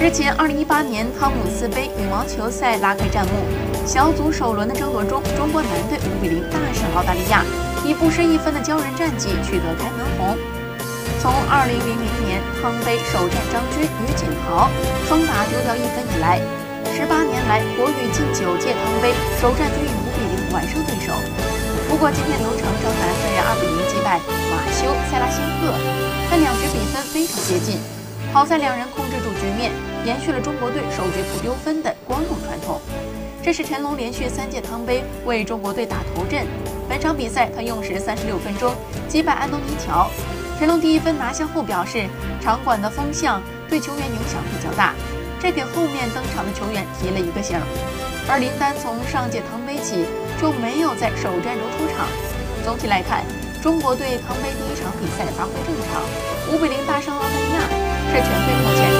日前，2018年汤姆斯杯羽毛球赛拉开战幕，小组首轮的争夺中，中国男队5比0大胜澳大利亚，以不失一分的骄人战绩取得开门红。从2000年汤杯首战张军与锦豪双打丢掉一分以来，18年来国羽近九届汤杯首战均以5比0完胜对手。不过今天刘成张楠虽然2比0击败马修塞拉辛赫，但两局比分非常接近。好在两人控局面，延续了中国队首局不丢分的光荣传统。这是陈龙连续三届汤杯为中国队打头阵。本场比赛他用时三十六分钟击败安东尼乔。陈龙第一分拿下后表示，场馆的风向对球员影响比较大，这给后面登场的球员提了一个醒。而林丹从上届汤杯起就没有在首战中出场。总体来看，中国队汤杯第一场比赛发挥正常，五比零大胜澳大利亚。是全队目前。